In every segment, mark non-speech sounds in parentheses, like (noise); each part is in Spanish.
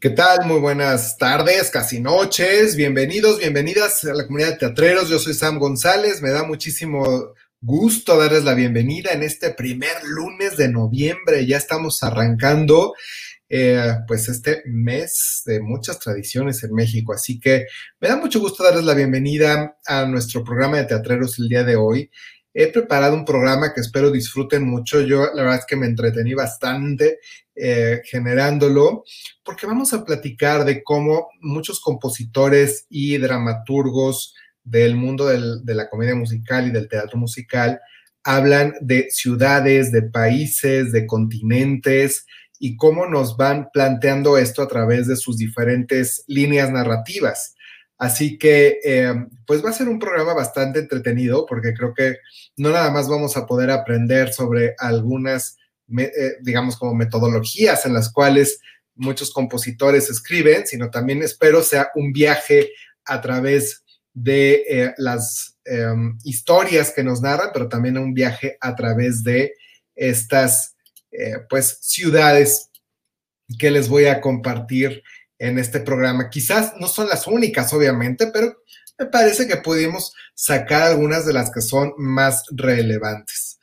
¿Qué tal? Muy buenas tardes, casi noches. Bienvenidos, bienvenidas a la comunidad de teatreros. Yo soy Sam González. Me da muchísimo gusto darles la bienvenida en este primer lunes de noviembre. Ya estamos arrancando eh, pues este mes de muchas tradiciones en México. Así que me da mucho gusto darles la bienvenida a nuestro programa de teatreros el día de hoy. He preparado un programa que espero disfruten mucho. Yo la verdad es que me entretení bastante eh, generándolo, porque vamos a platicar de cómo muchos compositores y dramaturgos del mundo de la comedia musical y del teatro musical hablan de ciudades, de países, de continentes y cómo nos van planteando esto a través de sus diferentes líneas narrativas. Así que, eh, pues va a ser un programa bastante entretenido porque creo que no nada más vamos a poder aprender sobre algunas eh, digamos, como metodologías en las cuales muchos compositores escriben, sino también espero sea un viaje a través de eh, las historias que nos narran, pero también un viaje a través de estas, pues, ciudades que les voy a compartir en este programa. Quizás no son las únicas, obviamente, pero me parece que pudimos sacar algunas de las que son más relevantes.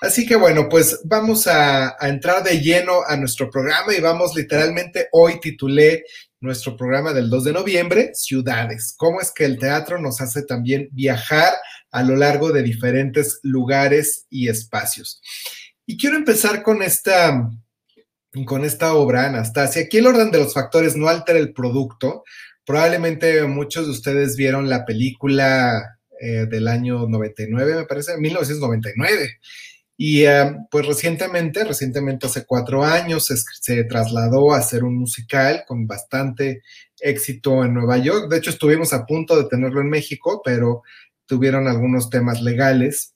Así que bueno, pues vamos a, entrar de lleno a nuestro programa y vamos literalmente, hoy titulé nuestro programa del 2 de noviembre, Ciudades. ¿Cómo es que el teatro nos hace también viajar a lo largo de diferentes lugares y espacios? Y quiero empezar con esta, con esta obra, Anastasia. Aquí el orden de los factores no altera el producto. Probablemente muchos de ustedes vieron la película eh, del año 99, me parece, 1999. Y eh, pues recientemente, recientemente hace cuatro años, se, trasladó a hacer un musical con bastante éxito en Nueva York. De hecho, estuvimos a punto de tenerlo en México, pero tuvieron algunos temas legales.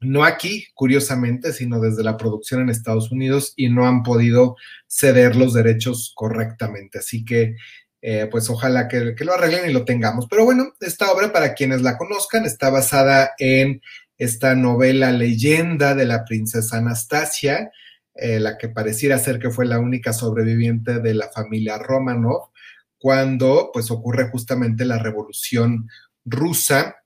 No aquí, curiosamente, sino desde la producción en Estados Unidos y no han podido ceder los derechos correctamente. Así que, eh, pues ojalá que, lo arreglen y lo tengamos. Pero bueno, esta obra, para quienes la conozcan, está basada en esta novela leyenda de la princesa Anastasia, eh, la que pareciera ser que fue la única sobreviviente de la familia Romanov, cuando pues ocurre justamente la revolución rusa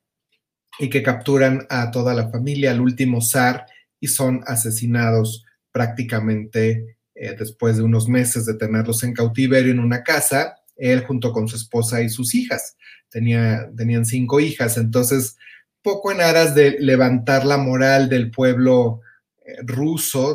y que capturan a toda la familia, al último zar, y son asesinados prácticamente eh, después de unos meses de tenerlos en cautiverio en una casa, él junto con su esposa y sus hijas. Tenía, tenían cinco hijas, entonces poco en aras de levantar la moral del pueblo eh, ruso,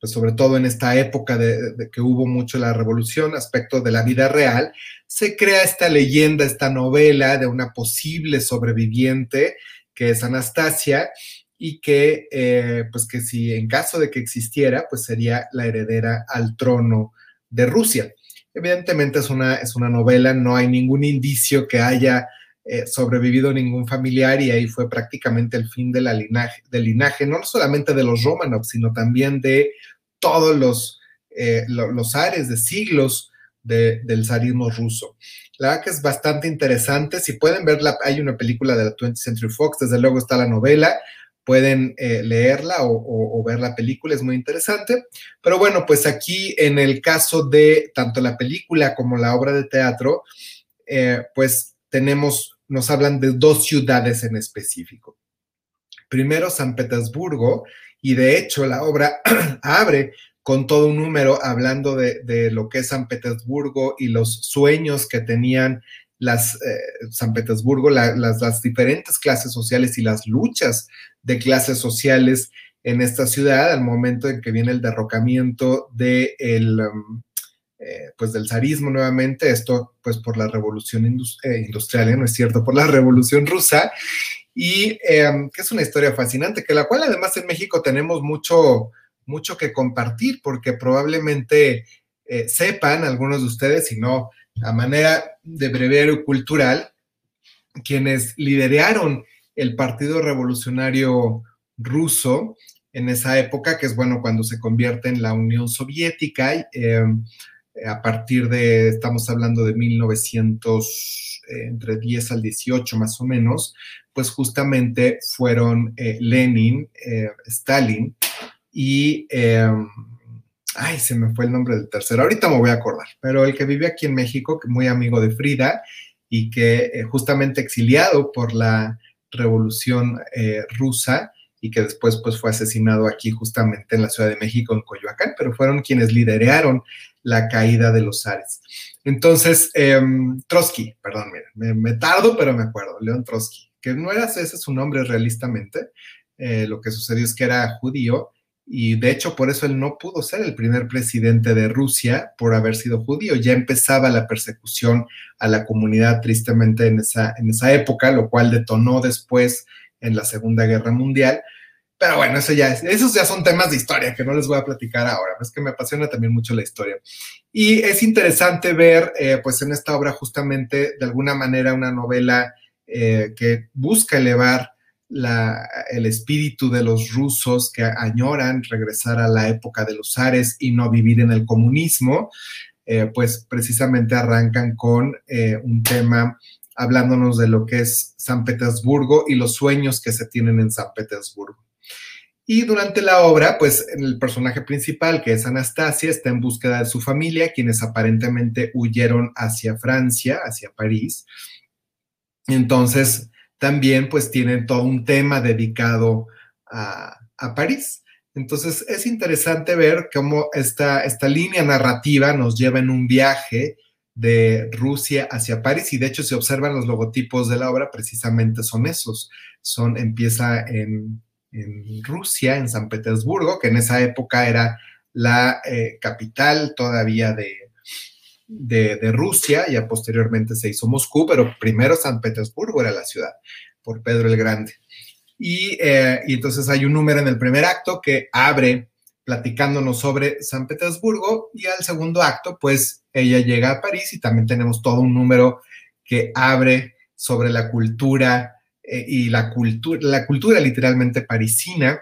pues sobre todo en esta época de, que hubo mucho la revolución, aspecto de la vida real, se crea esta leyenda, esta novela de una posible sobreviviente que es Anastasia y que, eh, pues que si en caso de que existiera, pues sería la heredera al trono de Rusia. Evidentemente es una, es una novela, no hay ningún indicio que haya eh, sobrevivido ningún familiar y ahí fue prácticamente el fin de la linaje, del linaje, no solamente de los Romanov, sino también de todos los, eh, los ares de siglos del zarismo ruso. La verdad que es bastante interesante. Si pueden verla, hay una película de la 20th Century Fox, desde luego está la novela, pueden eh, leerla o, ver la película, es muy interesante. Pero bueno, pues aquí en el caso de tanto la película como la obra de teatro, pues tenemos nos hablan de dos ciudades en específico. Primero, San Petersburgo, y de hecho la obra (clears throat) abre con todo un número hablando de, lo que es San Petersburgo y los sueños que tenían las eh, San Petersburgo, las, diferentes clases sociales y las luchas de clases sociales en esta ciudad al momento en que viene el derrocamiento de el, um, eh, pues del zarismo nuevamente, esto pues por la revolución eh, industrial, ¿eh? ¿no es cierto? Por la revolución rusa, y em, que es una historia fascinante, que la cual además en México tenemos mucho, mucho que compartir, porque probablemente sepan algunos de ustedes, si no a manera de breviario cultural, quienes lideraron el Partido Revolucionario Ruso en esa época, que es bueno cuando se convierte en la Unión Soviética, em, a partir de, estamos hablando de 1900, eh, entre 10 al 18 más o menos, pues justamente fueron eh, Lenin, eh, Stalin y ay, se me fue el nombre del tercero, ahorita me voy a acordar, pero el que vive aquí en México, que muy amigo de Frida y que eh, justamente exiliado por la revolución eh, rusa y que después pues fue asesinado aquí justamente en la Ciudad de México, en Coyoacán, pero fueron quienes lideraron la caída de los zares. Entonces, em, Trotsky, perdón, me, me, tardo, pero me acuerdo, León Trotsky, que no era ese su nombre realistamente, eh, lo que sucedió es que era judío y de hecho por eso él no pudo ser el primer presidente de Rusia por haber sido judío. Ya empezaba la persecución a la comunidad tristemente en esa, en esa época, lo cual detonó después en la Segunda Guerra Mundial. Pero bueno, eso ya esos ya son temas de historia que no les voy a platicar ahora. Es que me apasiona también mucho la historia. Y es interesante ver, eh, pues en esta obra justamente, de alguna manera, una novela eh, que busca elevar el espíritu de los rusos que añoran regresar a la época de los zares y no vivir en el comunismo, eh, pues precisamente arrancan con un tema hablándonos de lo que es San Petersburgo y los sueños que se tienen en San Petersburgo. Y durante la obra, pues el personaje principal, que es Anastasia, está en búsqueda de su familia, quienes aparentemente huyeron hacia Francia, hacia París. Entonces, también pues tienen todo un tema dedicado a, París. Entonces es interesante ver cómo esta, esta línea narrativa nos lleva en un viaje de Rusia hacia París y de hecho si observan los logotipos de la obra precisamente son esos. Son, empieza en, Rusia, en San Petersburgo, que en esa época era la eh, capital todavía de, de, Rusia, ya posteriormente se hizo Moscú, pero primero San Petersburgo era la ciudad, por Pedro el Grande. Y, eh, y, entonces hay un número en el primer acto que abre platicándonos sobre San Petersburgo y al segundo acto, pues ella llega a París y también tenemos todo un número que abre sobre la cultura eh, y la cultura, la cultura literalmente parisina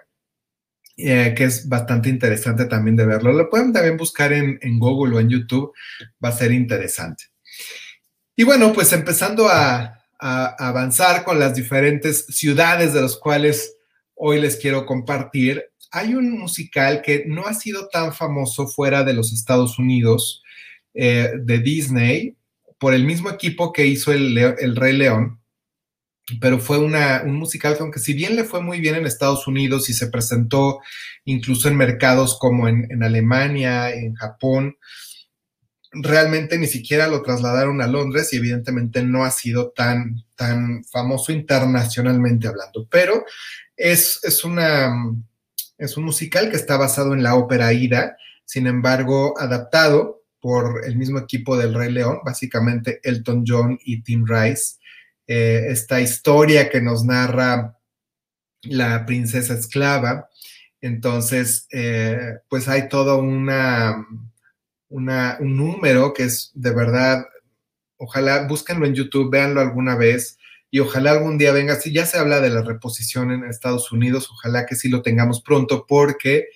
eh, que es bastante interesante también de verlo. Lo pueden también buscar en, Google o en YouTube, va a ser interesante. Y bueno, pues empezando a, avanzar con las diferentes ciudades de las cuales hoy les quiero compartir, hay un musical que no ha sido tan famoso fuera de los Estados Unidos, eh, de Disney, por el mismo equipo que hizo el, el Rey León, pero fue un musical que aunque si bien le fue muy bien en Estados Unidos y se presentó incluso en mercados como en, en Alemania, en Japón, realmente ni siquiera lo trasladaron a Londres y evidentemente no ha sido tan, tan famoso internacionalmente hablando, pero es, es, una, es un musical que está basado en la ópera Ida, sin embargo adaptado por el mismo equipo del Rey León, básicamente Elton John y Tim Rice eh, esta historia que nos narra la princesa esclava. Entonces, eh, pues hay todo un número que es de verdad, ojalá búsquenlo en YouTube, véanlo alguna vez y ojalá algún día venga. Si ya se habla de la reposición en Estados Unidos, ojalá que sí lo tengamos pronto porque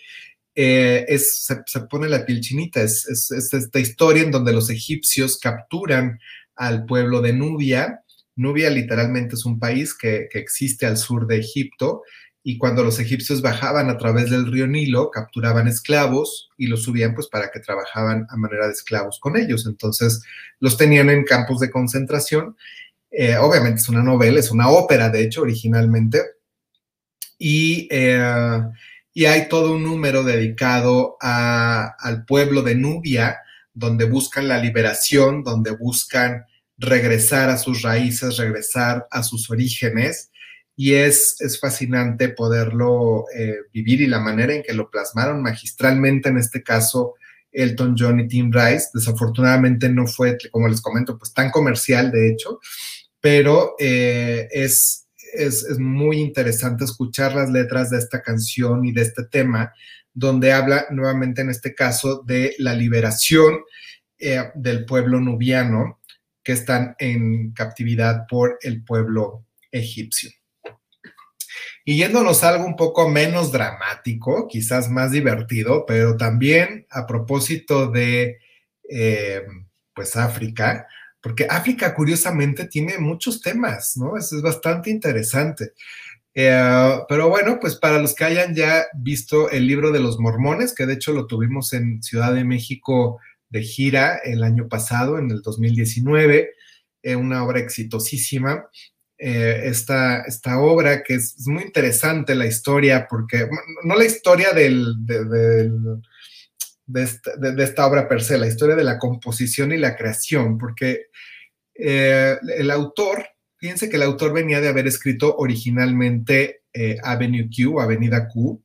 eh, es, se, pone la piel chinita. es, esta historia en donde los egipcios capturan al pueblo de Nubia Nubia literalmente es un país que, existe al sur de Egipto y cuando los egipcios bajaban a través del río Nilo, capturaban esclavos y los subían pues para que trabajaban a manera de esclavos con ellos. Entonces los tenían en campos de concentración. Eh, obviamente es una novela, es una ópera, de hecho, originalmente. Y, eh, y hay todo un número dedicado al pueblo de Nubia, donde buscan la liberación, donde buscan regresar a sus raíces, regresar a sus orígenes. Y es, es fascinante poderlo eh, vivir y la manera en que lo plasmaron magistralmente, en este caso, Elton John y Tim Rice. Desafortunadamente no fue, como les comento, pues tan comercial, de hecho, pero eh, es, es, muy interesante escuchar las letras de esta canción y de este tema, donde habla nuevamente en este caso de la liberación eh, del pueblo nubiano que están en captividad por el pueblo egipcio. Y yéndonos a algo un poco menos dramático, quizás más divertido, pero también a propósito de, eh, pues, África, porque África curiosamente tiene muchos temas, ¿no? es bastante interesante. Eh, pero bueno, pues para los que hayan ya visto el libro de los mormones, que de hecho lo tuvimos en Ciudad de México de gira el año pasado, en el 2019, eh, una obra exitosísima. Eh, esta, esta, obra que es, muy interesante la historia, porque no la historia del, de, esta, de, esta, obra per se, la historia de la composición y la creación, porque el autor Fíjense que el autor venía de haber escrito originalmente eh, Avenue Q, Avenida Q,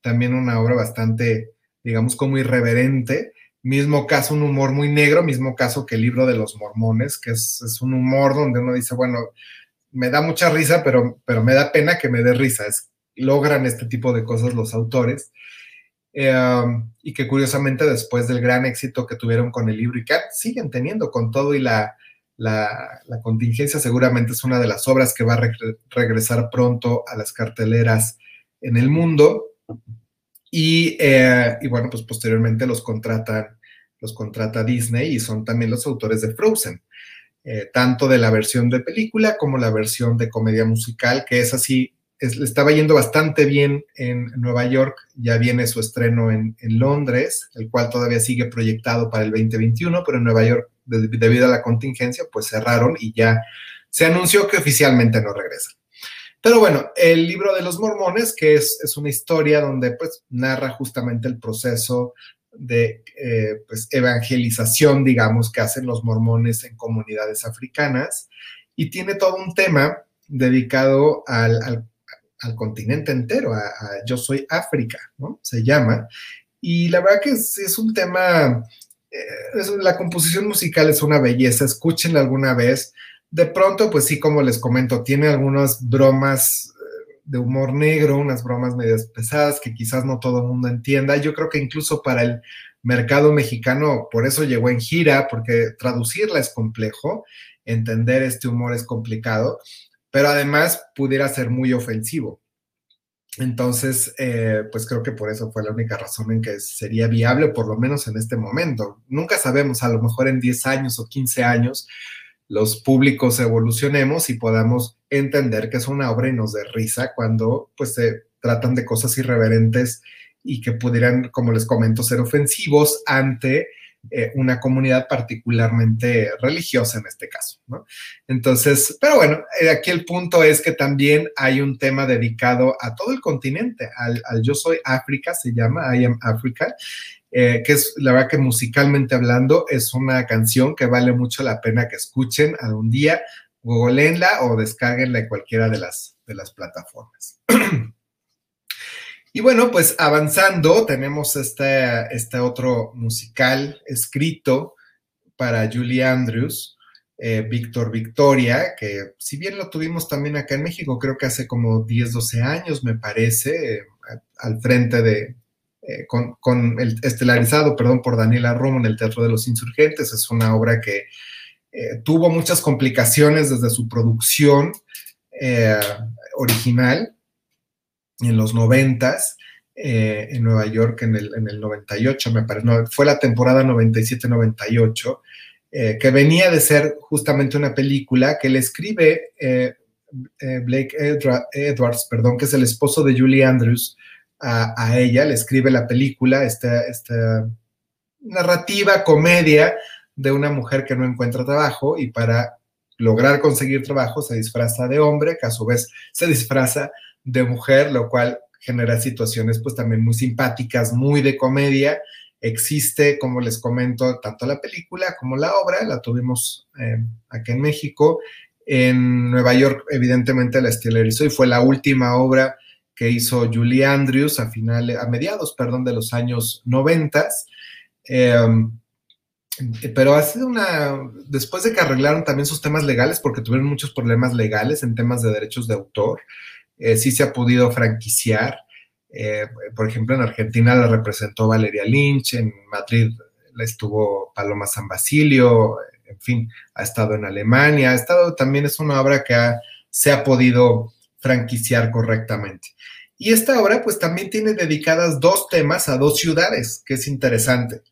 también una obra bastante, digamos, como irreverente. Mismo caso, un humor muy negro, mismo caso que el libro de los mormones, que es, un humor donde uno dice, bueno, me da mucha risa, pero, pero me da pena que me dé risa. logran este tipo de cosas los autores. Eh, y que curiosamente después del gran éxito que tuvieron con el libro y que siguen teniendo con todo y la, la, contingencia seguramente es una de las obras que va a regresar pronto a las carteleras en el mundo. Eh, y, bueno, pues posteriormente los contratan, los contrata Disney y son también los autores de Frozen, eh, tanto de la versión de película como la versión de comedia musical, que es así, estaba yendo bastante bien en Nueva York, ya viene su estreno en, en Londres, el cual todavía sigue proyectado para el 2021, pero en Nueva York debido a la contingencia, pues cerraron y ya se anunció que oficialmente no regresan. Pero bueno, el libro de los mormones, que es, una historia donde pues narra justamente el proceso de eh, pues, evangelización, digamos, que hacen los mormones en comunidades africanas y tiene todo un tema dedicado al, continente entero, a, Yo Soy África, ¿no? Se llama. Y la verdad que es un tema eh, la composición musical es una belleza, escúchenla alguna vez. De pronto, pues sí, como les comento, tiene algunas bromas eh, de humor negro, unas bromas medias pesadas que quizás no todo el mundo entienda. Yo creo que incluso para el mercado mexicano, por eso llegó en gira, porque traducirla es complejo, entender este humor es complicado, pero además pudiera ser muy ofensivo. Entonces, eh, pues creo que por eso fue la única razón en que sería viable, por lo menos en este momento. Nunca sabemos, a lo mejor en 10 años o 15 años, los públicos evolucionemos y podamos entender que es una obra y nos dé risa cuando pues se tratan de cosas irreverentes y que pudieran, como les comento, ser ofensivos ante eh, una comunidad particularmente religiosa en este caso, ¿no? Entonces, pero bueno, eh, aquí el punto es que también hay un tema dedicado a todo el continente, al, Yo Soy África, se llama I Am Africa, eh, que es la verdad que musicalmente hablando es una canción que vale mucho la pena que escuchen algún día, googleenla o descarguenla en cualquiera de las, de las plataformas. (clears throat) Y bueno, pues avanzando, tenemos este, este otro musical escrito para Julie Andrews, eh, Víctor Victoria, que si bien lo tuvimos también acá en México, creo que hace como 10, 12 años, me parece, eh, al frente de, eh, con, el estelarizado, perdón, por Daniela Romo en el Teatro de los Insurgentes. Es una obra que tuvo muchas complicaciones desde su producción original en los noventas, eh, en Nueva York en el, en el 98, me parece, fue la temporada 97-98, eh, que venía de ser justamente una película que le escribe eh, Blake Edwards, perdón, que es el esposo de Julie Andrews, a, ella, le escribe la película, esta, esta narrativa, comedia de una mujer que no encuentra trabajo y para lograr conseguir trabajo se disfraza de hombre, que a su vez se disfraza de mujer, lo cual genera situaciones pues también muy simpáticas, muy de comedia. Existe, como les comento, tanto la película como la obra, la tuvimos eh, aquí en México. En Nueva York, evidentemente, la estelarizó y fue la última obra que hizo Julie Andrews a a mediados, perdón, de los años noventas. Em, pero ha sido una, después de que arreglaron también sus temas legales, porque tuvieron muchos problemas legales en temas de derechos de autor, eh, sí se ha podido franquiciar. Eh, por ejemplo, en Argentina la representó Valeria Lynch, en Madrid la estuvo Paloma San Basilio, en fin, ha estado en Alemania, ha estado, también es una obra que se ha podido franquiciar correctamente. Y esta obra pues también tiene dedicadas dos temas a dos ciudades, que es interesante.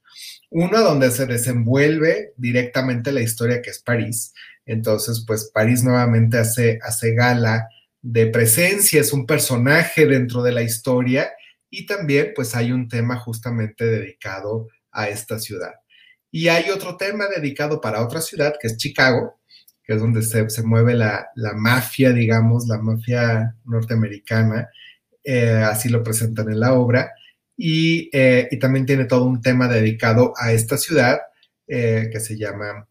Uno donde se desenvuelve directamente la historia que es París. Entonces, pues París nuevamente hace, hace gala de presencia, es un personaje dentro de la historia y también pues hay un tema justamente dedicado a esta ciudad. Y hay otro tema dedicado para otra ciudad, que es Chicago, que es donde se, mueve la, mafia, digamos, la mafia norteamericana, eh, así lo presentan en la obra, y, eh, y, también tiene todo un tema dedicado a esta ciudad eh, que se llama,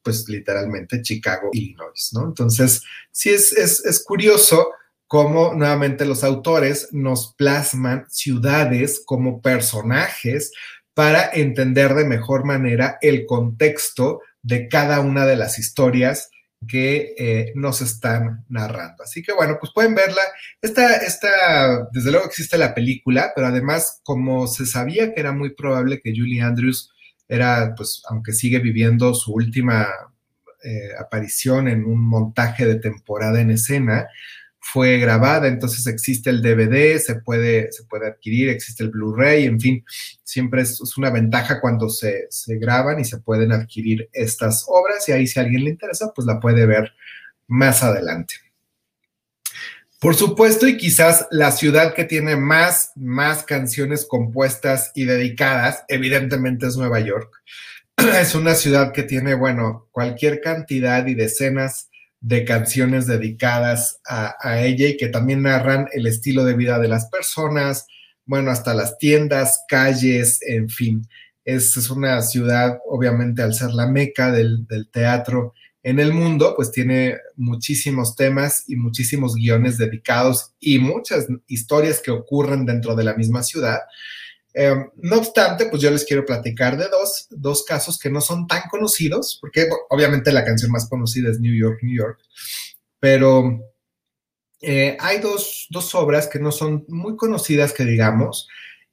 pues literalmente, Chicago, Illinois, ¿no? Entonces, sí es, es, es curioso cómo nuevamente los autores nos plasman ciudades como personajes para entender de mejor manera el contexto de cada una de las historias que eh, nos están narrando. Así que bueno, pues pueden verla. Esta, esta, desde luego existe la película, pero además como se sabía que era muy probable que Julie Andrews era, pues, aunque sigue viviendo su última eh, aparición en un montaje de temporada en escena, fue grabada, entonces existe el DVD, se puede, se puede adquirir, existe el Blu-ray, en fin, siempre es, una ventaja cuando se, se, graban y se pueden adquirir estas obras y ahí si a alguien le interesa, pues la puede ver más adelante. Por supuesto, y quizás la ciudad que tiene más, más canciones compuestas y dedicadas, evidentemente es Nueva York. (clears throat) Es una ciudad que tiene, bueno, cualquier cantidad y decenas de canciones dedicadas a, ella y que también narran el estilo de vida de las personas, bueno, hasta las tiendas, calles, en fin. Es, es una ciudad, obviamente, al ser la meca del, del, teatro en el mundo, pues tiene muchísimos temas y muchísimos guiones dedicados y muchas historias que ocurren dentro de la misma ciudad. Em, no obstante, pues yo les quiero platicar de dos, dos casos que no son tan conocidos, porque obviamente la canción más conocida es New York, New York, pero eh, hay dos, dos, obras que no son muy conocidas, que digamos,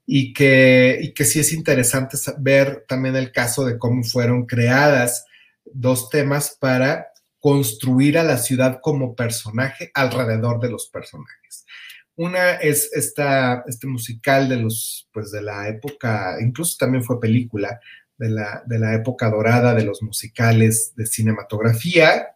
y que, y que sí es interesante ver también el caso de cómo fueron creadas dos temas para construir a la ciudad como personaje alrededor de los personajes. Una es esta, este musical de los, pues de la época, incluso también fue película, de la, de la época dorada de los musicales de cinematografía.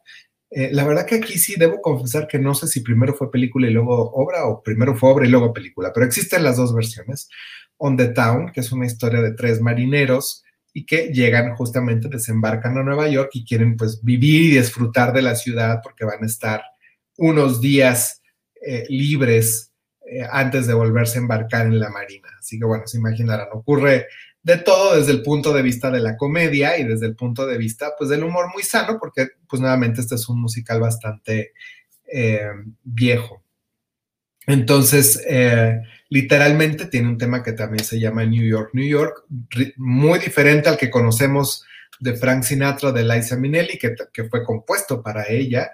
Eh, la verdad que aquí sí debo confesar que no sé si primero fue película y luego obra o primero fue obra y luego película, pero existen las dos versiones. On the Town, que es una historia de tres marineros y que llegan justamente, desembarcan a Nueva York y quieren pues vivir y disfrutar de la ciudad porque van a estar unos días eh, libres eh, antes de volverse a embarcar en la marina. Así que bueno, se imaginarán, ocurre de todo desde el punto de vista de la comedia y desde el punto de vista pues del humor muy sano, porque pues nuevamente este es un musical bastante eh, viejo. Entonces, literalmente tiene un tema que también se llama New York, New York, muy diferente al que conocemos de Frank Sinatra, de Liza Minnelli, que, que fue compuesto para ella,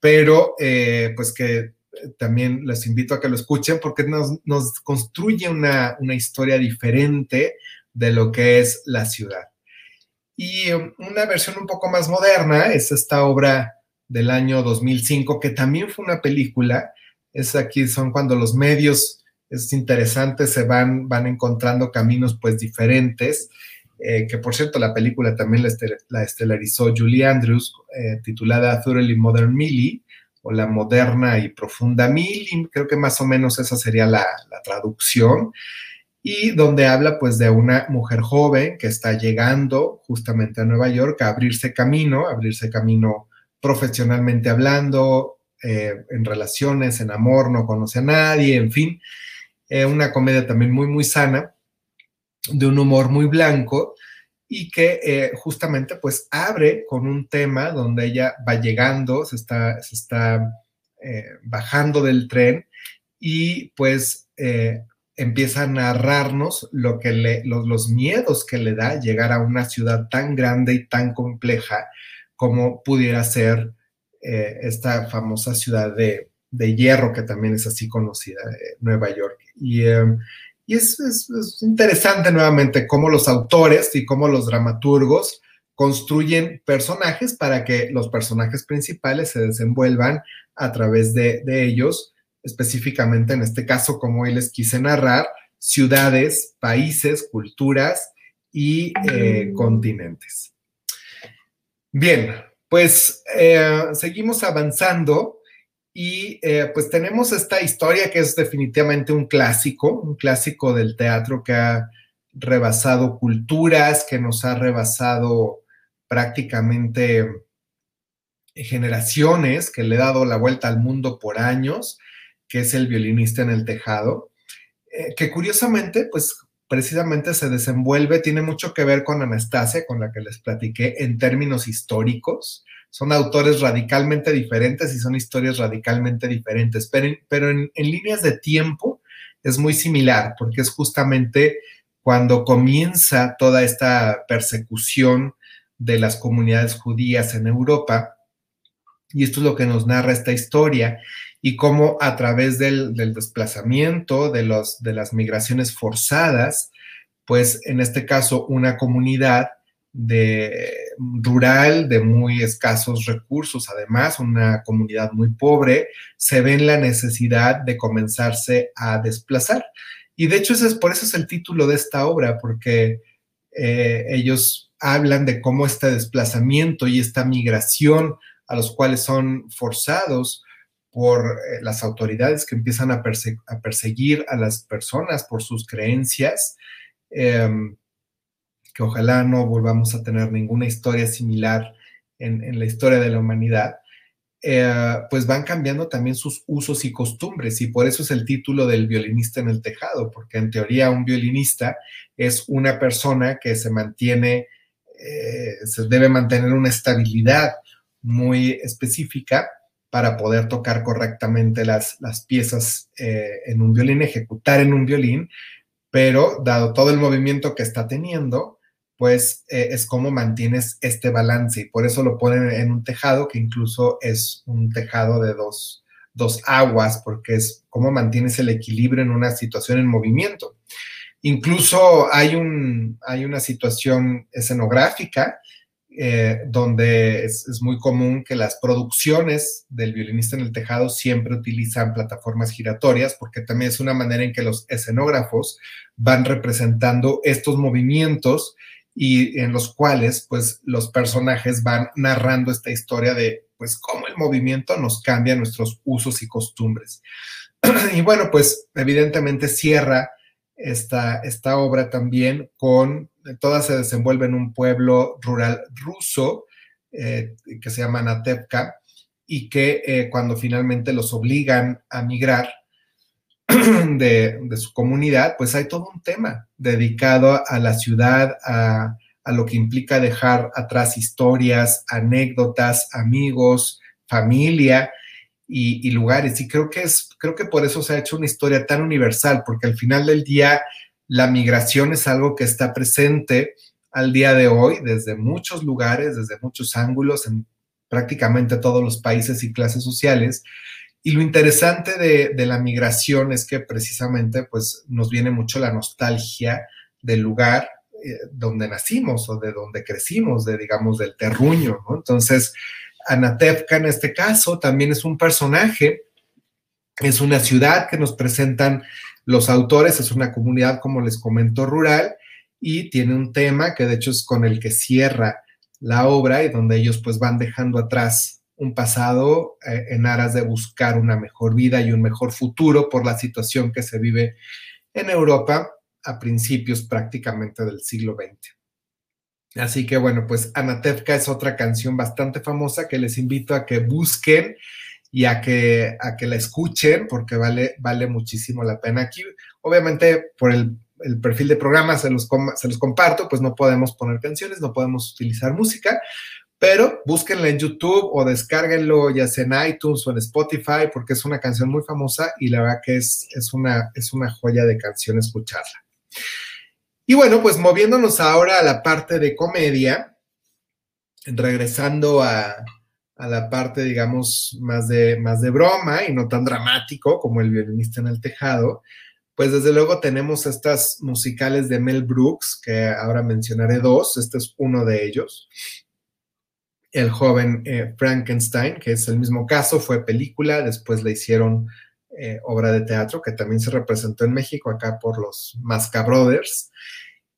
pero pues que también les invito a que lo escuchen porque nos, construye una, historia diferente de lo que es la ciudad. Y um, una versión un poco más moderna es esta obra del año 2005, que también fue una película. Es aquí, son cuando los medios, es interesante, se van, van encontrando caminos pues diferentes. Eh, que por cierto la película también la, estelarizó Julie Andrews, eh, titulada Thoroughly Modern Millie, o la moderna y profunda Millie, creo que más o menos esa sería la, traducción, y donde habla pues de una mujer joven que está llegando justamente a Nueva York a abrirse camino, abrirse camino profesionalmente hablando, eh, en relaciones, en amor, no conoce a nadie, en fin, eh, una comedia también muy, muy sana, de un humor muy blanco, y que eh, justamente pues abre con un tema donde ella va llegando, se está, se está eh, bajando del tren y pues eh, empieza a narrarnos lo que le, los, miedos que le da llegar a una ciudad tan grande y tan compleja como pudiera ser esta famosa ciudad de, de, hierro que también es así conocida, Nueva York. Y y es, interesante nuevamente cómo los autores y cómo los dramaturgos construyen personajes para que los personajes principales se desenvuelvan a través de, ellos, específicamente en este caso, como hoy les quise narrar, ciudades, países, culturas y eh, continentes. Bien, pues eh, seguimos avanzando Y eh, pues tenemos esta historia que es definitivamente un clásico, un clásico del teatro que ha rebasado culturas, que nos ha rebasado prácticamente generaciones, que le ha dado la vuelta al mundo por años, que es el violinista en el tejado, eh, que curiosamente, pues precisamente se desenvuelve, tiene mucho que ver con Anastasia, con la que les platiqué, en términos históricos. Son autores radicalmente diferentes y son historias radicalmente diferentes, pero, pero en, líneas de tiempo es muy similar, porque es justamente cuando comienza toda esta persecución de las comunidades judías en Europa, y esto es lo que nos narra esta historia, y cómo a través del, desplazamiento, de, los, de las migraciones forzadas, pues en este caso una comunidad de rural de muy escasos recursos, además una comunidad muy pobre, se ve en la necesidad de comenzarse a desplazar. Y de hecho es, por eso es el título de esta obra, porque eh, ellos hablan de cómo este desplazamiento y esta migración a los cuales son forzados por eh, las autoridades que empiezan a, perseguir a las personas por sus creencias, em, que ojalá no volvamos a tener ninguna historia similar en, la historia de la humanidad, eh, pues van cambiando también sus usos y costumbres, y por eso es el título del violinista en el tejado, porque en teoría un violinista es una persona que se mantiene, eh, se debe mantener una estabilidad muy específica para poder tocar correctamente las, las piezas eh, en un violín, ejecutar en un violín, pero dado todo el movimiento que está teniendo, pues eh, es como mantienes este balance y por eso lo ponen en un tejado que incluso es un tejado de dos, dos aguas, porque es como mantienes el equilibrio en una situación en movimiento. Incluso hay, un, hay una situación escenográfica eh, donde es, muy común que las producciones del violinista en el tejado siempre utilizan plataformas giratorias, porque también es una manera en que los escenógrafos van representando estos movimientos y en los cuales pues los personajes van narrando esta historia de pues cómo el movimiento nos cambia nuestros usos y costumbres. (clears throat) y bueno, pues evidentemente cierra esta, esta obra también con toda se desenvuelve en un pueblo rural ruso eh, que se llama Natevka y que eh, cuando finalmente los obligan a migrar (clears throat) de, su comunidad, pues hay todo un tema dedicado a la ciudad, a, lo que implica dejar atrás historias, anécdotas, amigos, familia y, y, lugares. Y creo que es, creo que por eso se ha hecho una historia tan universal, porque al final del día la migración es algo que está presente al día de hoy desde muchos lugares, desde muchos ángulos, en prácticamente todos los países y clases sociales. Y lo interesante de, la migración es que precisamente pues, nos viene mucho la nostalgia del lugar eh, donde nacimos o de donde crecimos, de digamos del terruño. Entonces, Anatevka en este caso también es un personaje, es una ciudad que nos presentan los autores es una comunidad, como les comento, rural y tiene un tema que de hecho es con el que cierra la obra y donde ellos pues van dejando atrás un pasado eh, en aras de buscar una mejor vida y un mejor futuro por la situación que se vive en Europa a principios prácticamente del siglo XX. Así que bueno, pues Anatevka es otra canción bastante famosa que les invito a que busquen y a que, a que la escuchen porque vale, vale muchísimo la pena. Aquí, obviamente, por el, perfil de programa se los, se los comparto, pues no podemos poner canciones, no podemos utilizar música, pero búsquenla en YouTube o descárguenlo ya sea en iTunes o en Spotify porque es una canción muy famosa y la verdad que es, es, una, es una joya de canción escucharla. Y bueno, pues moviéndonos ahora a la parte de comedia, regresando a, a la parte, digamos, más de, más de broma y no tan dramático como el violinista en el tejado, pues desde luego tenemos estas musicales de Mel Brooks, que ahora mencionaré dos, este es uno de ellos. El joven eh, Frankenstein, que es el mismo caso, fue película, después le hicieron eh, obra de teatro, que también se representó en México acá por los Masca Brothers,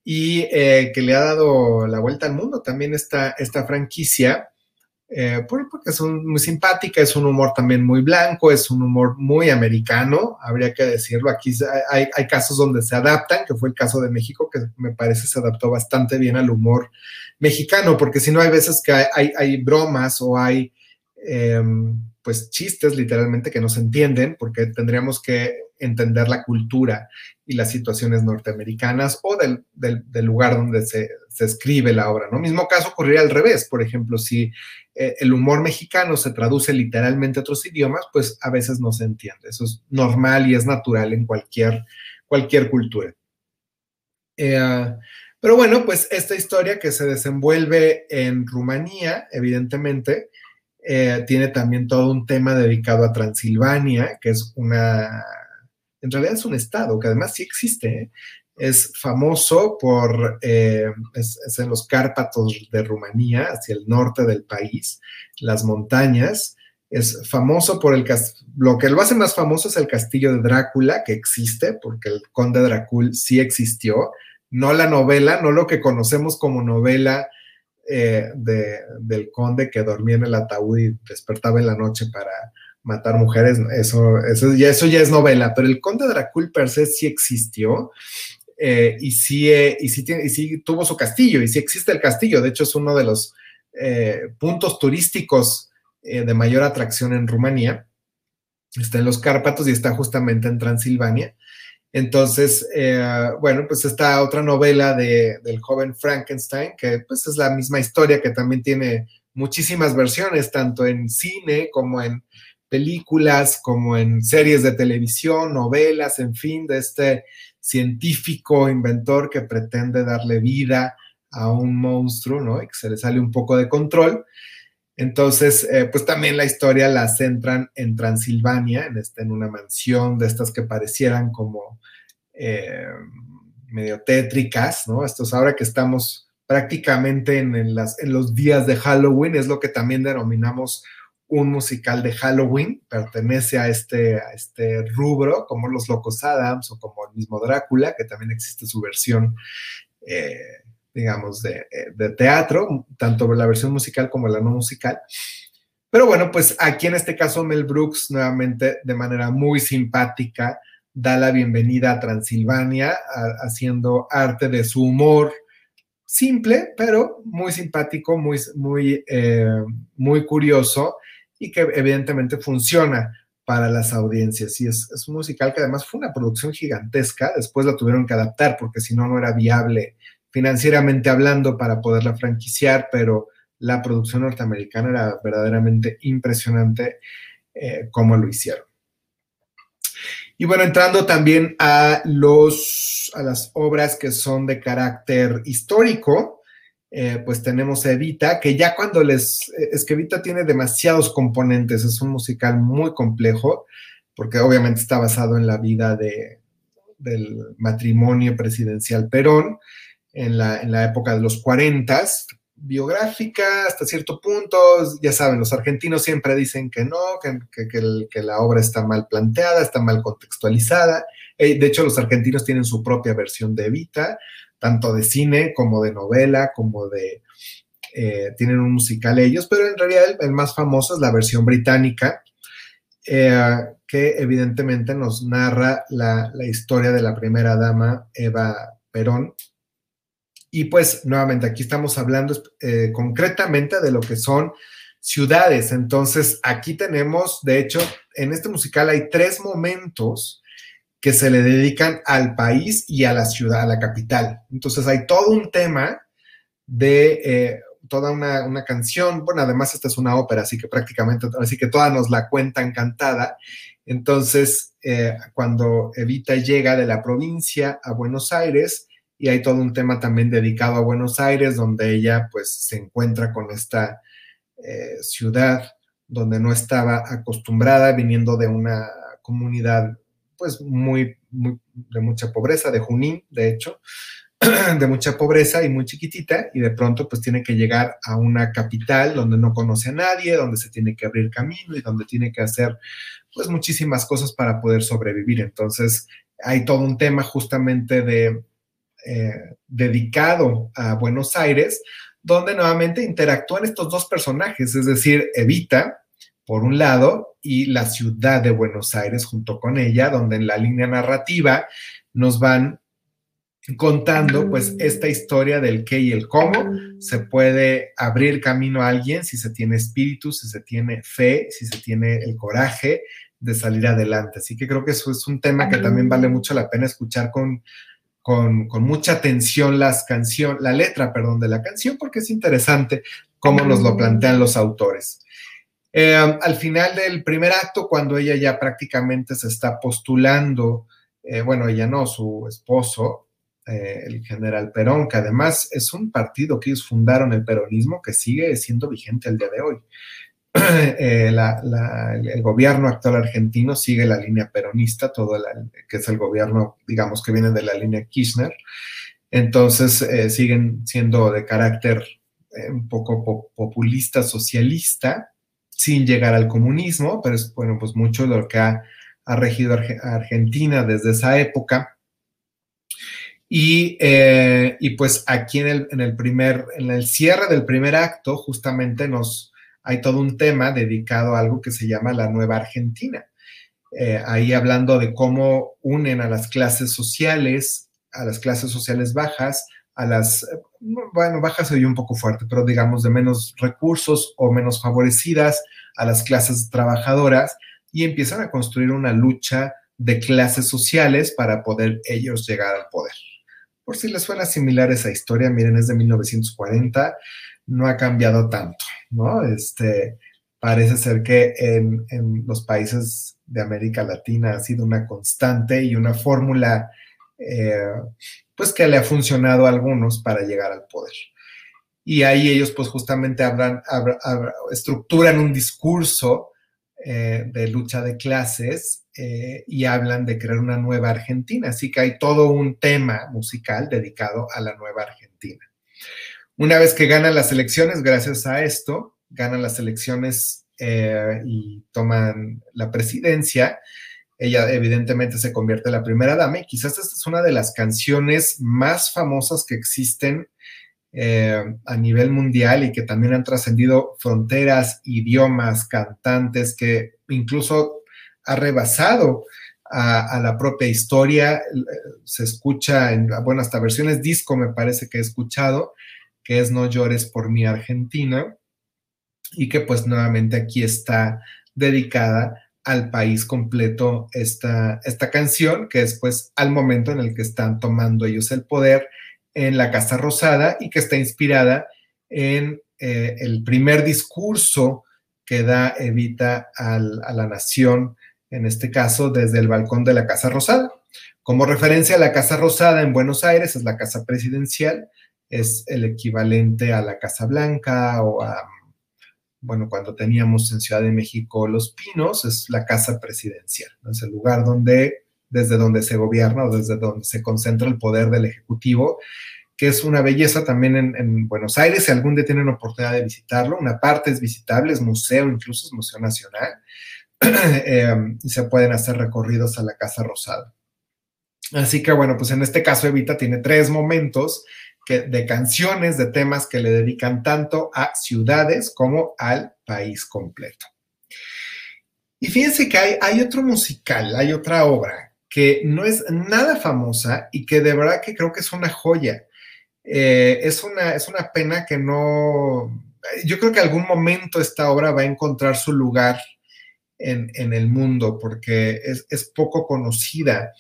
y eh, que le ha dado la vuelta al mundo también esta, esta franquicia eh, porque es muy simpática, es un humor también muy blanco, es un humor muy americano, habría que decirlo. Aquí hay, casos donde se adaptan, que fue el caso de México, que me parece se adaptó bastante bien al humor mexicano, porque si no hay veces que hay, bromas o hay em, pues chistes literalmente que no se entienden, porque tendríamos que entender la cultura y las situaciones norteamericanas o del, lugar donde se, se, escribe la obra, ¿no? Mismo caso ocurriría al revés, por ejemplo, si eh, el humor mexicano se traduce literalmente a otros idiomas, pues a veces no se entiende. Eso es normal y es natural en cualquier, cualquier cultura. Eh, pero bueno, pues esta historia que se desenvuelve en Rumanía, evidentemente, eh, tiene también todo un tema dedicado a Transilvania, que es una, en realidad es un estado que además sí existe, es famoso por, eh, es, en los Cárpatos de Rumanía, hacia el norte del país, las montañas. Es famoso por el lo que lo hace más famoso es el castillo de Drácula, que existe, porque el conde Drácula sí existió, no la novela, no lo que conocemos como novela eh, del conde que dormía en el ataúd y despertaba en la noche para matar mujeres, eso, eso, ya, eso ya es novela, pero el conde Drácula per se sí existió eh, y, sí, eh, y, sí tiene, y sí tuvo su castillo, y sí existe el castillo. De hecho, es uno de los eh, puntos turísticos de mayor atracción en Rumanía. Está en los Cárpatos y está justamente en Transilvania. Entonces, bueno, pues está otra novela de, del joven Frankenstein, que pues es la misma historia que también tiene muchísimas versiones, tanto en cine como en películas, como en series de televisión, novelas, en fin, de este científico, inventor que pretende darle vida a un monstruo, ¿no? Y que se le sale un poco de control. Entonces, eh, pues también la historia la centran en Transilvania, en, este, en una mansión de estas que parecieran como eh, medio tétricas, ¿no? Estos ahora que estamos prácticamente en, las, en los días de Halloween, es lo que también denominamos un musical de Halloween, pertenece a este, a este rubro, como Los Locos Adams o como el mismo Drácula, que también existe su versión, eh, digamos, de, eh, de, teatro, tanto la versión musical como la no musical. Pero bueno, pues aquí en este caso Mel Brooks nuevamente de manera muy simpática da la bienvenida a Transilvania, haciendo arte de su humor, simple, pero muy simpático, muy, muy, eh, muy curioso y que evidentemente funciona para las audiencias. Y es, un musical que además fue una producción gigantesca, después la tuvieron que adaptar porque si no, no era viable financieramente hablando para poderla franquiciar, pero la producción norteamericana era verdaderamente impresionante eh, cómo lo hicieron. Y bueno, entrando también a, los, a las obras que son de carácter histórico, eh, pues tenemos Evita, que ya cuando les, eh, es que Evita tiene demasiados componentes, es un musical muy complejo, porque obviamente está basado en la vida de, del matrimonio presidencial Perón en la, en la época de los 40, biográfica hasta cierto punto, ya saben, los argentinos siempre dicen que no, que, que, la obra está mal planteada, está mal contextualizada. Eh, de hecho, los argentinos tienen su propia versión de Evita, tanto de cine como de novela, como de... Eh, tienen un musical ellos, pero en realidad el, más famoso es la versión británica, eh, que evidentemente nos narra la, historia de la primera dama, Eva Perón. Y pues nuevamente aquí estamos hablando eh, concretamente de lo que son ciudades. Entonces aquí tenemos, de hecho, en este musical hay tres momentos que se le dedican al país y a la ciudad, a la capital. Entonces hay todo un tema de eh, toda una, canción. Bueno, además esta es una ópera, así que prácticamente, así que toda nos la cuentan cantada. Entonces, eh, cuando Evita llega de la provincia a Buenos Aires, y hay todo un tema también dedicado a Buenos Aires, donde ella pues se encuentra con esta eh, ciudad donde no estaba acostumbrada, viniendo de una comunidad pues muy, de mucha pobreza, de Junín, de hecho, (clears throat) de mucha pobreza y muy chiquitita, y de pronto pues tiene que llegar a una capital donde no conoce a nadie, donde se tiene que abrir camino y donde tiene que hacer pues muchísimas cosas para poder sobrevivir. Entonces hay todo un tema justamente de, eh, dedicado a Buenos Aires, donde nuevamente interactúan estos dos personajes, es decir, Evita, por un lado, y la ciudad de Buenos Aires junto con ella, donde en la línea narrativa nos van contando pues esta historia del qué y el cómo. Se puede abrir camino a alguien si se tiene espíritu, si se tiene fe, si se tiene el coraje de salir adelante. Así que creo que eso es un tema que también vale mucho la pena escuchar con, con, mucha atención las canción, la letra, perdón, de la canción, porque es interesante cómo nos lo plantean los autores. Eh, al final del primer acto, cuando ella ya prácticamente se está postulando, eh, bueno, ella no, su esposo, eh, el general Perón, que además es un partido que ellos fundaron, el peronismo, que sigue siendo vigente el día de hoy. (clears throat) El gobierno actual argentino sigue la línea peronista, todo que es el gobierno, digamos, que viene de la línea Kirchner. Entonces, eh, siguen siendo de carácter un poco populista, socialista, sin llegar al comunismo, pero es, bueno, pues mucho de lo que ha, regido Argentina desde esa época eh, y, pues aquí en el, en el, primer, en el cierre del primer acto, justamente nos hay todo un tema dedicado a algo que se llama la nueva Argentina. Eh, ahí hablando de cómo unen a las clases sociales, a las clases sociales bajas, a las, bueno, bajas soy un poco fuerte, pero digamos de menos recursos o menos favorecidas, a las clases trabajadoras, y empiezan a construir una lucha de clases sociales para poder ellos llegar al poder. Por si les suena similar esa historia, miren, es de 1940, no ha cambiado tanto, ¿no? Este, parece ser que en, los países de América Latina ha sido una constante y una fórmula, eh, pues que le ha funcionado a algunos para llegar al poder. Y ahí ellos, pues justamente estructuran un discurso eh, de lucha de clases eh, y hablan de crear una nueva Argentina. Así que hay todo un tema musical dedicado a la nueva Argentina. Una vez que ganan las elecciones, gracias a esto, ganan las elecciones y toman la presidencia, ella evidentemente se convierte en la primera dama y quizás esta es una de las canciones más famosas que existen eh, a nivel mundial y que también han trascendido fronteras, idiomas, cantantes, que incluso ha rebasado a, la propia historia. Se escucha en, bueno, hasta versiones disco me parece que he escuchado, que es No llores por mi Argentina, y que pues nuevamente aquí está dedicada al país completo esta, esta canción, que es pues al momento en el que están tomando ellos el poder en la Casa Rosada y que está inspirada en eh, el primer discurso que da Evita a la nación, en este caso desde el balcón de la Casa Rosada. Como referencia, la Casa Rosada en Buenos Aires es la Casa Presidencial, es el equivalente a la Casa Blanca o a, bueno, cuando teníamos en Ciudad de México Los Pinos, es la Casa Presidencial, es el lugar donde desde donde se gobierna o desde donde se concentra el poder del Ejecutivo, que es una belleza también en, Buenos Aires, si algún día tienen oportunidad de visitarlo, una parte es visitable, es museo, incluso es Museo Nacional, eh, (clears throat) y se pueden hacer recorridos a la Casa Rosada. Así que bueno, pues en este caso Evita tiene tres momentos de canciones, de temas que le dedican tanto a ciudades como al país completo. Y fíjense que hay, hay otro musical, hay otra obra que no es nada famosa y que de verdad que creo que es una joya. Eh, es, una, es una pena que no... Yo creo que algún momento esta obra va a encontrar su lugar en, el mundo porque es, poco conocida.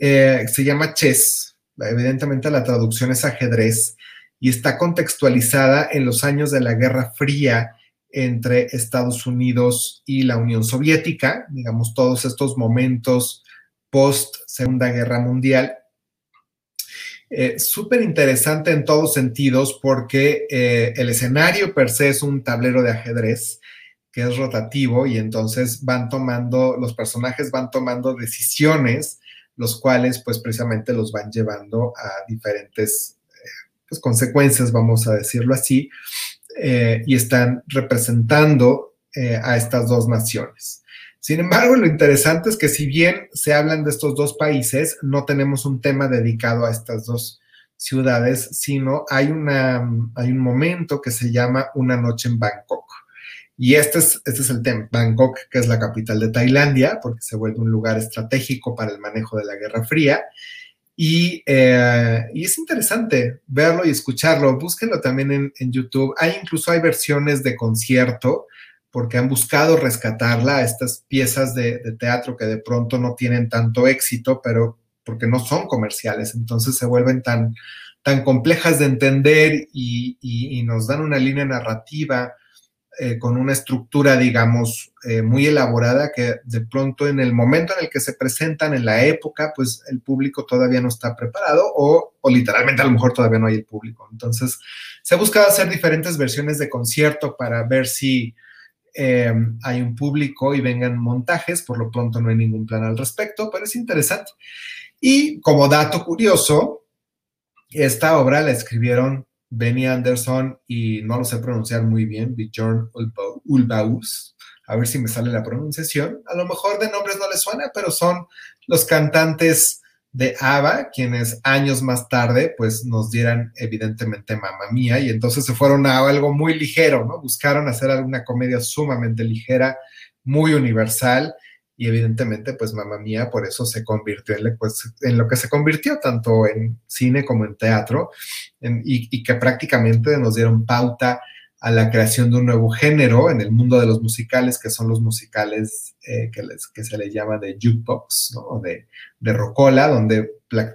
Eh, se llama Chess, evidentemente la traducción es ajedrez y está contextualizada en los años de la Guerra Fría entre Estados Unidos y la Unión Soviética, digamos, todos estos momentos post Segunda Guerra Mundial. Eh, Súper interesante en todos sentidos porque eh, el escenario per se es un tablero de ajedrez que es rotativo y entonces van tomando, los personajes van tomando decisiones, los cuales pues precisamente los van llevando a diferentes eh, pues, consecuencias, vamos a decirlo así, y están representando a estas dos naciones. Sin embargo, lo interesante es que si bien se hablan de estos dos países, no tenemos un tema dedicado a estas dos, ciudades, sino hay, una, hay un momento que se llama Una noche en Bangkok. Y este es, este es el tema, Bangkok, que es la capital de Tailandia, porque se vuelve un lugar estratégico para el manejo de la Guerra Fría. Y, eh, y es interesante verlo y escucharlo. Búsquenlo también en, en, YouTube. Hay incluso hay versiones de concierto porque han buscado rescatarla, estas piezas de, teatro que de pronto no tienen tanto éxito, pero porque no son comerciales, entonces se vuelven tan, tan complejas de entender y, y nos dan una línea narrativa eh, con una estructura, digamos, eh, muy elaborada que de pronto en el momento en el que se presentan, en la época, pues el público todavía no está preparado o, literalmente a lo mejor todavía no hay el público. Entonces, se ha buscado hacer diferentes versiones de concierto para ver si eh, hay un público y vengan montajes, por lo pronto no hay ningún plan al respecto, pero es interesante. Y como dato curioso, esta obra la escribieron Benny Anderson y no lo sé pronunciar muy bien, Bjorn Ulvaeus, a ver si me sale la pronunciación. A lo mejor de nombres no les suena, pero son los cantantes de ABBA, quienes años más tarde pues nos dieran evidentemente Mamma Mía y entonces se fueron a algo muy ligero, ¿no? Buscaron hacer alguna comedia sumamente ligera, muy universal y evidentemente pues Mamma Mía por eso se convirtió en, pues, en lo que se convirtió tanto en cine como en teatro y, que prácticamente nos dieron pauta a la creación de un nuevo género en el mundo de los musicales, que son los musicales eh, que, les, que, se le llama de jukebox, ¿no? de, de rocola, donde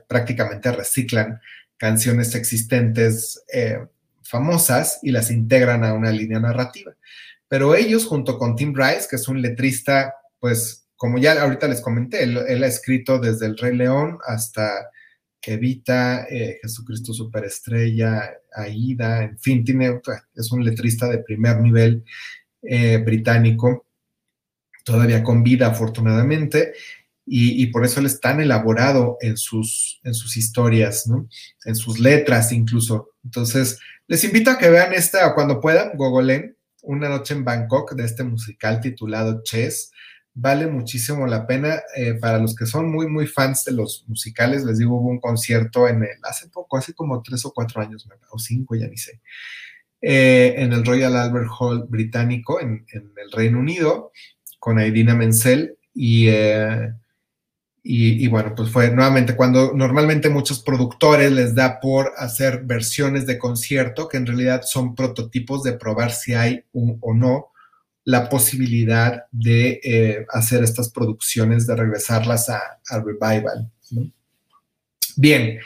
prácticamente reciclan canciones existentes eh, famosas y las integran a una línea narrativa. Pero ellos, junto con Tim Rice, que es un letrista, pues como ya ahorita les comenté, él, ha escrito desde El Rey León hasta Evita, eh, Jesucristo Superestrella, Aida, en fin, tiene, es un letrista de primer nivel eh, británico, todavía con vida afortunadamente, y, por eso él es tan elaborado en sus, en sus historias, en sus letras incluso. Entonces, les invito a que vean esta, cuando puedan, gogolen, Una noche en Bangkok, de este musical titulado Chess vale muchísimo la pena. Eh, para los que son muy, muy fans de los musicales, les digo, hubo un concierto en el, hace poco, hace como tres o cuatro años, o cinco, ya ni sé, eh, en el Royal Albert Hall británico, en, en el Reino Unido, con Aidina Menzel, y, eh, y, y, bueno, pues fue nuevamente cuando normalmente muchos productores les da por hacer versiones de concierto, que en realidad son prototipos de probar si hay un, o no la posibilidad de eh, hacer estas producciones, de regresarlas a, revival. Bien,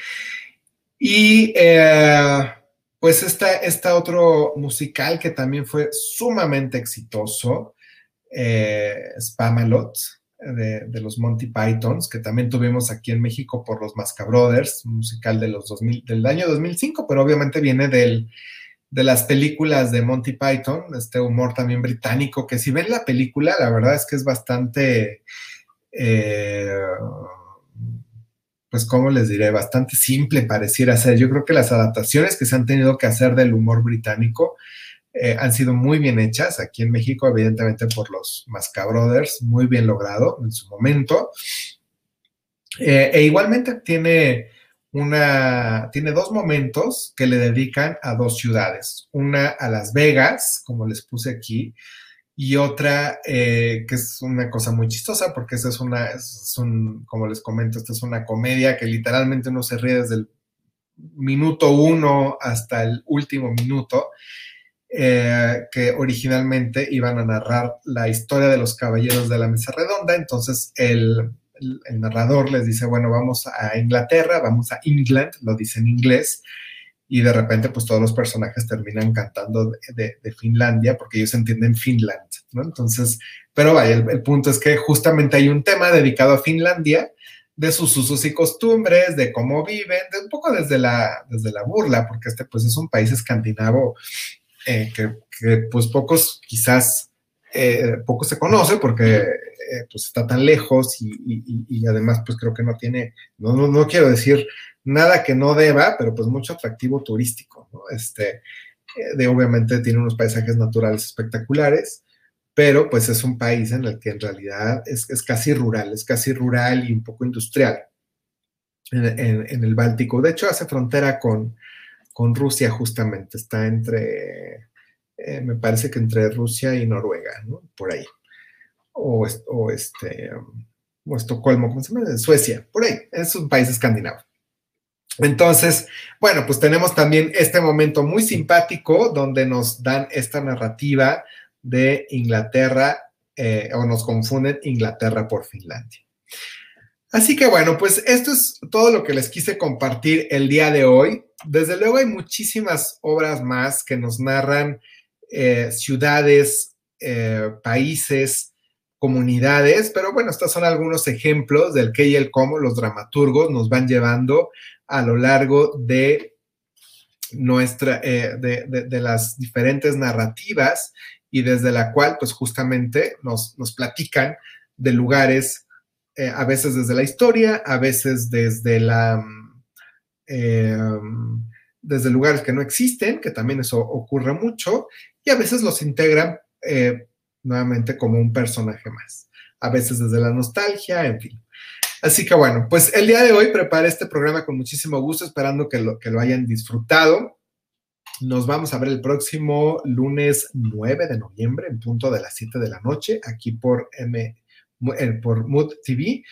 y eh, pues está, está otro musical que también fue sumamente exitoso, eh, Spamalot, de, de, los Monty Pythons, que también tuvimos aquí en México por los Masca Brothers, un musical de los 2000, del año 2005, pero obviamente viene del, de las películas de Monty Python, este humor también británico, que si ven la película, la verdad es que es bastante, eh, pues, ¿cómo les diré? Bastante simple pareciera ser. Yo creo que las adaptaciones que se han tenido que hacer del humor británico eh, han sido muy bien hechas. Aquí en México, evidentemente, por los Masca Brothers, muy bien logrado en su momento. Eh, e igualmente tiene una, tiene dos momentos que le dedican a dos ciudades. Una a Las Vegas, como les puse aquí, y otra eh, que es una cosa muy chistosa porque esta es una, es un, como les comento, esta es una comedia que literalmente uno se ríe desde el minuto uno hasta el último minuto, eh, que originalmente iban a narrar la historia de los caballeros de la mesa redonda, entonces el el, narrador les dice, bueno, vamos a Inglaterra, vamos a England, lo dice en inglés, y de repente pues todos los personajes terminan cantando de, Finlandia porque ellos entienden Finland, ¿no? Entonces, pero vaya, el, punto es que justamente hay un tema dedicado a Finlandia, de sus usos y costumbres, de cómo viven, de un poco desde la, desde la burla, porque este pues es un país escandinavo eh, que, pues pocos quizás, eh, poco se conoce porque eh, pues está tan lejos y, y, y, además pues creo que no tiene, no, no, no, quiero decir nada que no deba, pero pues mucho atractivo turístico, ¿no? Este, eh, de obviamente tiene unos paisajes naturales espectaculares, pero pues es un país en el que en realidad es, es casi rural, es casi rural y un poco industrial. en, el Báltico. De hecho, hace frontera con, con Rusia justamente. Está entre, eh, me parece que entre Rusia y Noruega, ¿no? Por ahí. O, este, o Estocolmo, ¿cómo se llama? Suecia, por ahí. Es un país escandinavo. Entonces, bueno, pues tenemos también este momento muy simpático donde nos dan esta narrativa de Inglaterra eh, o nos confunden Inglaterra por Finlandia. Así que bueno, pues esto es todo lo que les quise compartir el día de hoy. Desde luego hay muchísimas obras más que nos narran eh, ciudades, eh, países, comunidades, pero bueno, estos son algunos ejemplos del qué y el cómo los dramaturgos nos van llevando a lo largo de nuestra, eh, de, las diferentes narrativas y desde la cual, pues justamente nos, nos platican de lugares, a veces desde la historia, a veces desde la... Eh, desde lugares que no existen, que también eso ocurre mucho, y a veces los integran nuevamente como un personaje más, a veces desde la nostalgia, en fin. Así que bueno, pues el día de hoy preparé este programa con muchísimo gusto, esperando que lo, que lo hayan disfrutado. Nos vamos a ver el próximo lunes 9 de noviembre en punto de las 7 de la noche aquí por, M, eh, por Mood TV.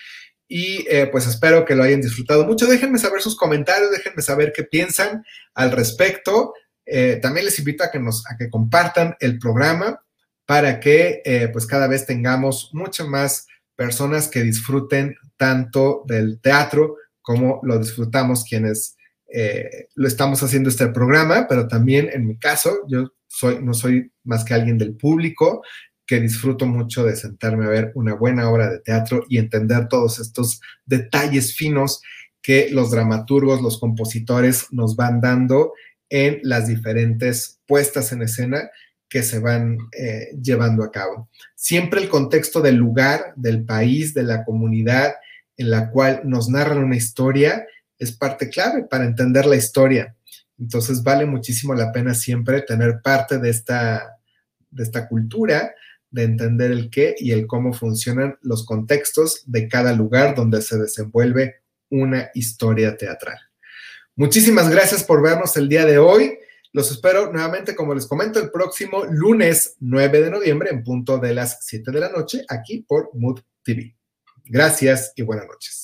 Y eh, pues espero que lo hayan disfrutado mucho. Déjenme saber sus comentarios, déjenme saber qué piensan al respecto. Eh, también les invito a que, nos, a que compartan el programa para que pues cada vez tengamos mucho más personas que disfruten tanto del teatro como lo disfrutamos quienes eh, lo estamos haciendo este programa, pero también en mi caso, yo soy, no soy más que alguien del público que disfruto mucho de sentarme a ver una buena obra de teatro y entender todos estos detalles finos que los dramaturgos, los compositores nos van dando en las diferentes puestas en escena que se van eh, llevando a cabo. Siempre el contexto del lugar, del país, de la comunidad en la cual nos narran una historia es parte clave para entender la historia. Entonces vale muchísimo la pena siempre tener parte de esta, de esta cultura, de entender el qué y el cómo funcionan los contextos de cada lugar donde se desenvuelve una historia teatral. Muchísimas gracias por vernos el día de hoy. Los espero nuevamente, como les comento, el próximo lunes 9 de noviembre en punto de las 7 de la noche aquí por Mood TV. Gracias y buenas noches.